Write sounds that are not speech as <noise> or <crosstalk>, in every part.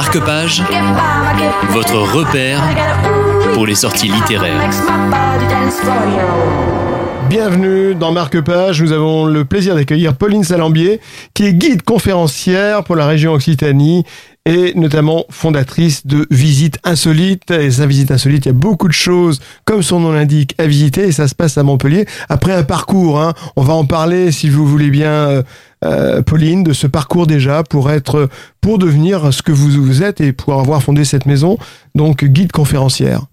Marque-Page, votre repère pour les sorties littéraires. Bienvenue dans Marque-Page. Nous avons le plaisir d'accueillir Pauline Salambier, qui est guide conférencière pour la région Occitanie et notamment fondatrice de Visites Insolites. Et sa visite insolite, il y a beaucoup de choses, comme son nom l'indique, à visiter et ça se passe à Montpellier. Après un parcours, hein, on va en parler si vous voulez bien, euh, euh, Pauline, de ce parcours déjà pour être, pour devenir ce que vous, vous êtes et pour avoir fondé cette maison, donc guide conférencière.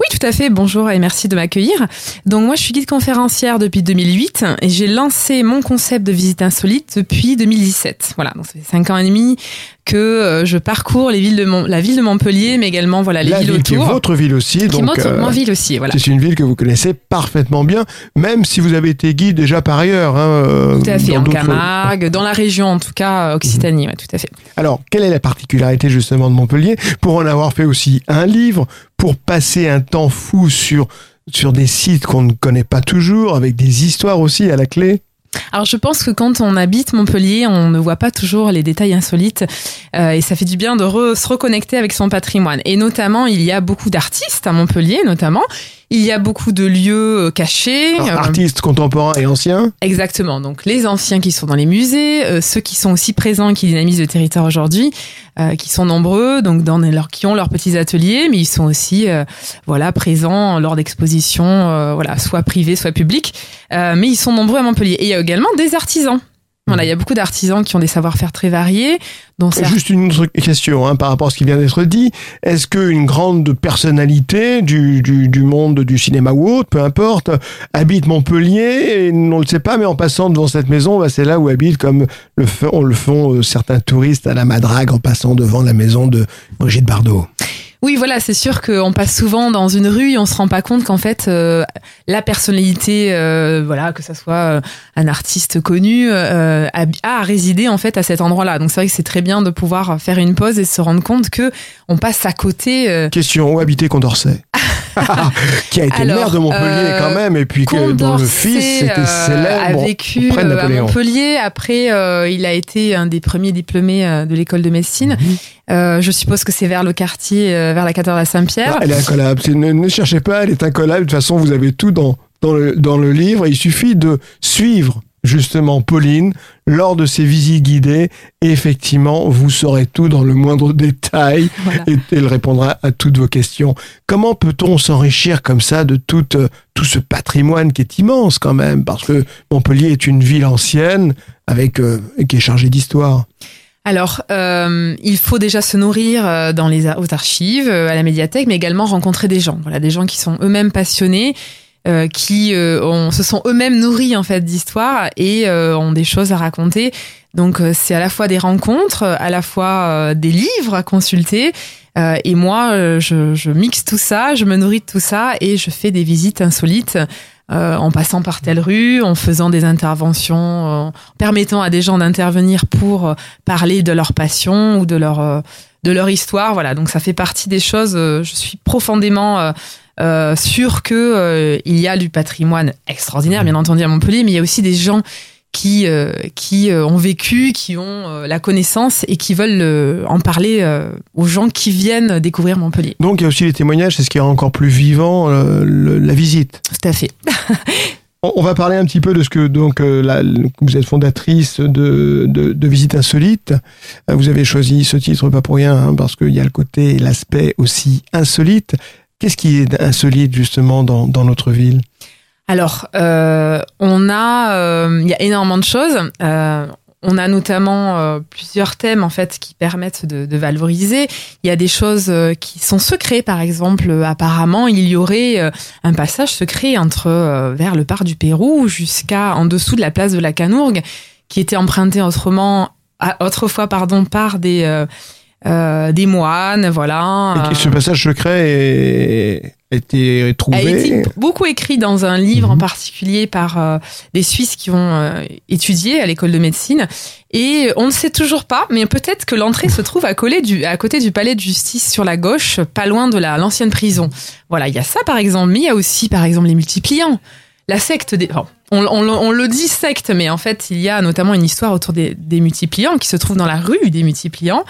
Oui, tout à fait. Bonjour et merci de m'accueillir. Donc moi, je suis guide conférencière depuis 2008 et j'ai lancé mon concept de visite insolite depuis 2017. Voilà, donc ça cinq ans et demi que euh, je parcours les villes de la ville de Montpellier, mais également voilà les La villes ville qui est autour. votre ville aussi. Qui donc, euh, ville aussi, voilà. C'est une ville que vous connaissez parfaitement bien, même si vous avez été guide déjà par ailleurs. Hein, Tout à fait, en Camargue, dans la région en tout cas, euh, Occitanie, ouais, tout à fait. Alors, quelle est la particularité justement de Montpellier? Pour en avoir fait aussi un livre, pour passer un temps fou sur sur des sites qu'on ne connaît pas toujours, avec des histoires aussi à la clé? Alors je pense que quand on habite Montpellier, on ne voit pas toujours les détails insolites euh, et ça fait du bien de re- se reconnecter avec son patrimoine. Et notamment, il y a beaucoup d'artistes à Montpellier, notamment. Il y a beaucoup de lieux euh, cachés. Alors, euh, Artistes contemporains et anciens Exactement. Donc les anciens qui sont dans les musées, euh, ceux qui sont aussi présents et qui dynamisent le territoire aujourd'hui, euh, qui sont nombreux, donc dans leur, qui ont leurs petits ateliers, mais ils sont aussi euh, voilà présents lors d'expositions, euh, voilà soit privées, soit publiques. Euh, mais ils sont nombreux à Montpellier. Et il y a également des artisans. Voilà, il y a beaucoup d'artisans qui ont des savoir-faire très variés, dont certains Juste une autre question hein, par rapport à ce qui vient d'être dit. Est-ce qu'une grande personnalité du, du, du monde du cinéma ou autre, peu importe, habite Montpellier et on ne le sait pas, mais en passant devant cette maison, bah, c'est là où habite, comme le font, le font euh, certains touristes à la Madrague en passant devant la maison de Brigitte Bardot. Oui, voilà, c'est sûr qu'on passe souvent dans une rue et on se rend pas compte qu'en fait euh, la personnalité, euh, voilà, que ça soit euh, un artiste connu, euh, a, a résidé en fait à cet endroit-là. Donc c'est vrai que c'est très bien de pouvoir faire une pause et se rendre compte que on passe à côté. euh, Question, où habitait Condorcet? <laughs> Qui a été Alors, maire de Montpellier euh, quand même, et puis que, dont le fils était célèbre a vécu à. Montpellier. Après, euh, il a été un des premiers diplômés de l'école de médecine. Mhm. Euh, je suppose que c'est vers le quartier, euh, vers la cathédrale Saint-Pierre. Ah, elle est incollable. Ne, ne cherchez pas, elle est incollable. De toute façon, vous avez tout dans, dans, le, dans le livre. Il suffit de suivre justement Pauline lors de ses visites guidées. Et effectivement, vous saurez tout dans le moindre <laughs> détail Voilà. et elle répondra à toutes vos questions. Comment peut-on s'enrichir comme ça de tout, euh, tout ce patrimoine qui est immense quand même? Parce que Montpellier est une ville ancienne avec, euh, qui est chargée d'histoire. Alors, euh, il faut déjà se nourrir euh, dans les aux archives, euh, à la médiathèque, mais également rencontrer des gens. Voilà, des gens qui sont eux-mêmes passionnés, euh, qui se sont eux-mêmes nourris en fait d'histoire et ont des choses à raconter. Donc, euh, c'est à la fois des rencontres, à la fois euh, des livres à consulter. Euh, et moi, euh, je, je mixe tout ça, je me nourris de tout ça et je fais des visites insolites. euh, en passant par telle rue, en faisant des interventions, euh, en permettant à des gens d'intervenir pour euh, parler de leur passion ou de leur euh, de leur histoire. Voilà, donc ça fait partie des choses. euh, je suis profondément euh, euh, sûre que euh, il y a du patrimoine extraordinaire, bien entendu à Montpellier, mais il y a aussi des gens qui euh, qui euh, ont vécu, qui ont euh, la connaissance et qui veulent en parler aux gens qui viennent découvrir Montpellier. Donc il y a aussi les témoignages, c'est ce qui rend encore plus vivant le- la visite. Tout à fait. <laughs> On va parler un petit peu de ce que donc la- vous êtes fondatrice de, de, de Visite Insolite. Vous avez choisi ce titre pas pour rien hein, parce qu'il y a le côté, l'aspect aussi insolite. Qu'est-ce qui est insolite justement dans, dans notre ville? Alors, euh, on a, euh, il y a énormément de choses. Euh, on a notamment euh, plusieurs thèmes en fait qui permettent de, de valoriser. Il y a des choses euh, qui sont secrets, par exemple. euh, apparemment, il y aurait euh, un passage secret entre euh, vers le parc du Pérou jusqu'à en dessous de la place de la Canourgue, qui était emprunté autrement, autrefois pardon, par des euh, euh, des moines, voilà. Et ce passage secret est, a été a été beaucoup écrit dans un livre en Mhm. particulier par euh, des Suisses qui ont euh, étudié à l'école de médecine. Et on ne sait toujours pas, mais peut-être que l'entrée se trouve à, coller du, à côté du palais de justice sur la gauche, pas loin de la- l'ancienne prison. Voilà, il y a ça par exemple, mais il y a aussi par exemple les multipliants. La secte des... on, on- on le dit secte, mais en fait, il y a notamment une histoire autour des, des multipliants qui se trouve dans la rue des multipliants.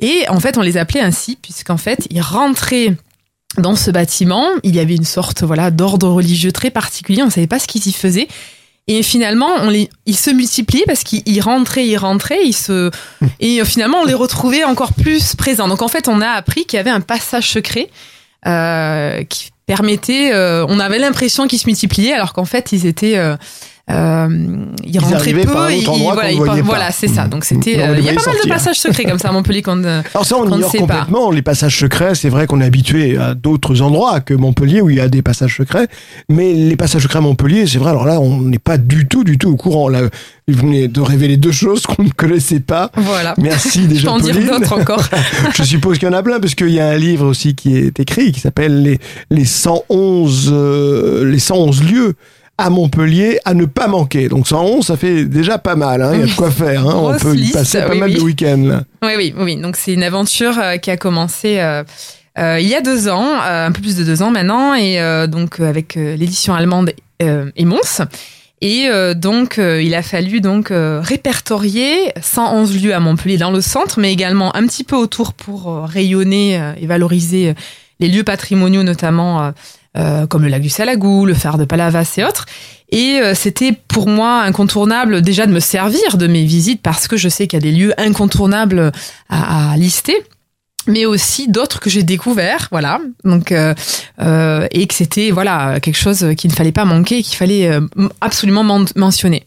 Et en fait, on les appelait ainsi puisqu'en fait, ils rentraient dans ce bâtiment. Il y avait une sorte voilà d'ordre religieux très particulier. On ne savait pas ce qu'ils y faisaient. Et finalement, on les, ils se multipliaient parce qu'ils rentraient, ils rentraient, ils se, et euh, finalement, on les retrouvait encore plus présents. Donc en fait, on a appris qu'il y avait un passage secret euh, qui permettait. Euh, on avait l'impression qu'ils se multipliaient, alors qu'en fait, ils étaient euh, euh, il rentrait peu. Par et, voilà, il, voilà c'est ça. Donc c'était. Euh, il y a pas mal de passages secrets comme ça à Montpellier qu'on ne. Alors ça, on ignore complètement pas. les passages secrets. C'est vrai qu'on est habitué à d'autres endroits que Montpellier où il y a des passages secrets, mais les passages secrets à Montpellier, c'est vrai. Alors là, on n'est pas du tout, du tout au courant. Là, vous venez de révéler deux choses qu'on ne connaissait pas. Voilà. Merci <laughs> Je déjà, peux en dire d'autres encore. <laughs> Je suppose qu'il y en a plein, parce qu'il y a un livre aussi qui est écrit, qui s'appelle les, les 111, euh, les 111 lieux à Montpellier à ne pas manquer. Donc 111, ça fait déjà pas mal, hein. il y a de quoi faire. Hein. On peut y passer pas oui, mal oui. de week-ends. Oui, oui, oui. Donc c'est une aventure euh, qui a commencé euh, euh, il y a deux ans, euh, un peu plus de deux ans maintenant, et donc avec l'édition allemande Emons. Et euh, donc il a fallu donc répertorier 111 lieux à Montpellier dans le centre, mais également un petit peu autour pour rayonner et valoriser les lieux patrimoniaux, notamment euh, comme le lac du Salagou, le phare de Palavas et autres. Et euh, c'était pour moi incontournable déjà de me servir de mes visites parce que je sais qu'il y a des lieux incontournables à, à lister mais aussi d'autres que j'ai découverts, voilà. Donc euh, euh, et que c'était voilà quelque chose qu'il ne fallait pas manquer, qu'il fallait euh, absolument men- mentionner.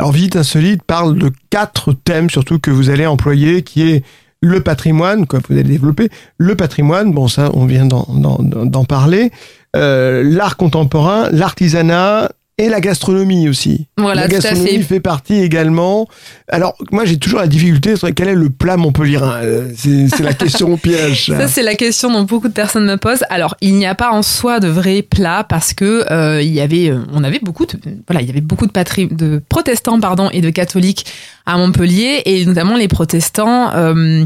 Alors Visite Insolite parle de quatre thèmes surtout que vous allez employer, qui est le patrimoine, quoi, vous allez développer, le patrimoine, bon ça on vient d'en- parler, euh, l'art contemporain, l'artisanat et la gastronomie aussi. Voilà, la gastronomie fait. fait partie également. Alors moi j'ai toujours la difficulté sur quel est le plat montpellierin. Euh, C'est c'est la question au <laughs> piège. Ça c'est la question dont beaucoup de personnes me posent. Alors il n'y a pas en soi de vrai plat parce que euh, il y avait, euh, on avait beaucoup de, voilà, il y avait beaucoup de, patri- de protestants pardon et de catholiques à Montpellier et notamment les protestants euh,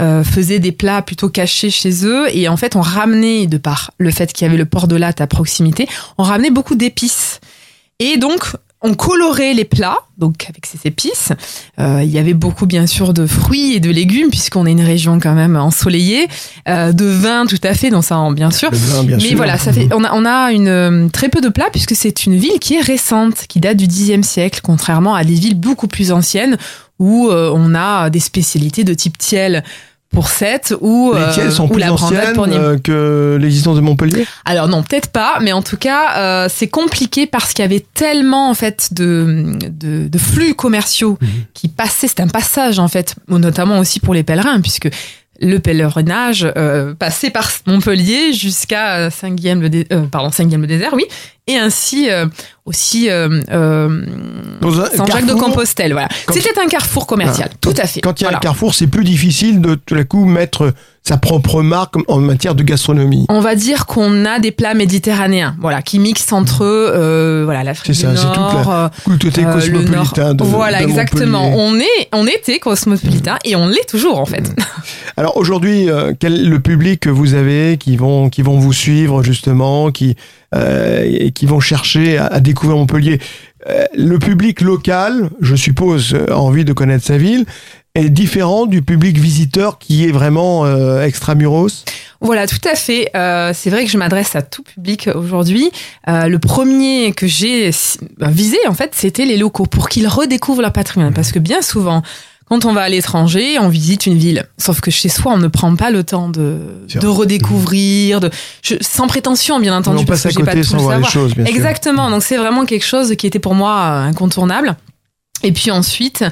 euh, faisaient des plats plutôt cachés chez eux et en fait on ramenait de par le fait qu'il y avait le port de latte à proximité, on ramenait beaucoup d'épices et donc on colorait les plats donc avec ces épices. Euh, il y avait beaucoup bien sûr de fruits et de légumes puisqu'on est une région quand même ensoleillée, euh, de vin tout à fait, donc ça en- bien sûr. Vin, bien Mais sûr. voilà, ça fait, on a, on a une, euh, très peu de plats puisque c'est une ville qui est récente, qui date du Xe siècle, contrairement à des villes beaucoup plus anciennes où euh, on a des spécialités de type tiel pour Sète ou, Les euh, sont ou plus la anciennes pour Nîmes. euh, que l'existence de Montpellier? Alors non, peut-être pas, mais en tout cas, euh, c'est compliqué parce qu'il y avait tellement en fait de, de, de flux commerciaux Mhm. qui passaient. C'est un passage en fait, notamment aussi pour les pèlerins, puisque le pèlerinage euh, passait par Montpellier jusqu'à Saint-Guilhem le, Dé- euh, pardon Saint-Guilhem le désert, oui, et ainsi euh, aussi euh, euh, Saint-Jacques de Compostelle. Voilà, c'était un carrefour commercial, tout à fait. Quand il y a Voilà. un carrefour, c'est plus difficile de tout à coup mettre sa propre marque en matière de gastronomie. On va dire qu'on a des plats méditerranéens, voilà, qui mixent entre euh, voilà l'Afrique C'est du ça, c'est Nord, euh, Culture Euh, le cosmopolitain de Voilà, de exactement. On est, on était cosmopolitain et on l'est toujours en fait. Alors aujourd'hui, euh, quel le public que vous avez qui vont qui vont vous suivre justement, qui euh, qui vont chercher à, à découvrir Montpellier. Euh, le public local, je suppose, euh, a envie de connaître sa ville, est différent du public visiteur qui est vraiment euh, extramuros? Voilà, tout à fait. Euh, c'est vrai que je m'adresse à tout public aujourd'hui. Euh, le premier que j'ai visé en fait, c'était les locaux pour qu'ils redécouvrent leur patrimoine, parce que bien souvent. Quand on va à l'étranger, on visite une ville. Sauf que chez soi, on ne prend pas le temps de, de redécouvrir, de, je- sans prétention, bien entendu, on parce passe que j'ai pas tout le savoir. choses, sûr. Exactement. Donc c'est vraiment quelque chose qui était pour moi euh, incontournable. Et puis ensuite,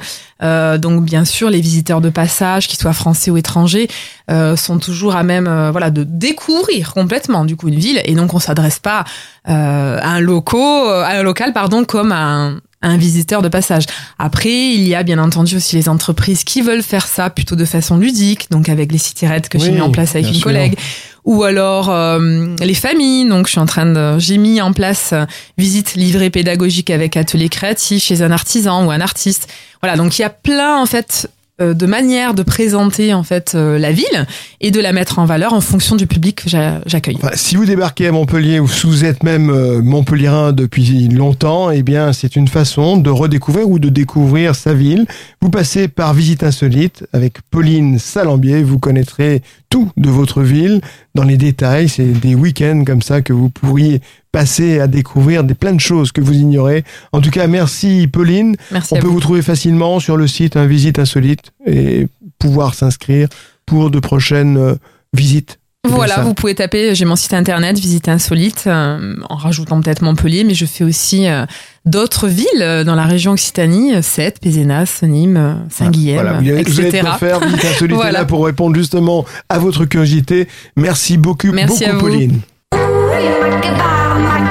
euh, donc bien sûr, les visiteurs de passage, qu'ils soient français ou étrangers, euh, sont toujours à même, euh, voilà, de découvrir complètement du coup une ville. Et donc on s'adresse pas euh, à un loco, euh, à un local, pardon, comme à un, à un visiteur de passage. Après, il y a bien entendu aussi les entreprises qui veulent faire ça plutôt de façon ludique, donc avec les city raids que j'ai mis en place avec une collègue, ou alors euh, les familles. Donc, je suis en train de, j'ai mis en place euh, visite livrée pédagogique avec atelier créatif chez un artisan ou un artiste. Voilà, donc il y a plein en fait de manière de présenter en fait euh, la ville et de la mettre en valeur en fonction du public que j'accueille. Si vous débarquez à Montpellier ou si vous êtes même euh, montpellierin depuis longtemps, eh bien c'est une façon de redécouvrir ou de découvrir sa ville. Vous passez par Visite Insolite avec Pauline Salambier, vous connaîtrez tout de votre ville dans les détails. C'est des week-ends comme ça que vous pourriez passer à découvrir des plein de choses que vous ignorez. En tout cas, merci Pauline. Merci On peut vous. vous trouver facilement sur le site un Visite Insolite et pouvoir s'inscrire pour de prochaines euh, visites. Voilà, vous pouvez taper, j'ai mon site internet, Visite Insolite, euh, en rajoutant peut-être Montpellier, mais je fais aussi euh, d'autres villes euh, dans la région Occitanie, euh, Sète, Pézenas, Nîmes, euh, Saint-Guilhem, Voilà, vous avez, vous etc. quoi faire. Visite Insolite <laughs> est Voilà. là pour répondre justement à votre curiosité. Merci beaucoup, Merci beaucoup à vous. Pauline.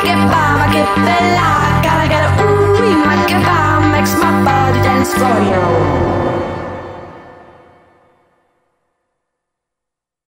get bomb, ma get bella, lock. Gotta get a ooh, uh, ma get bomb, makes my body dance for you.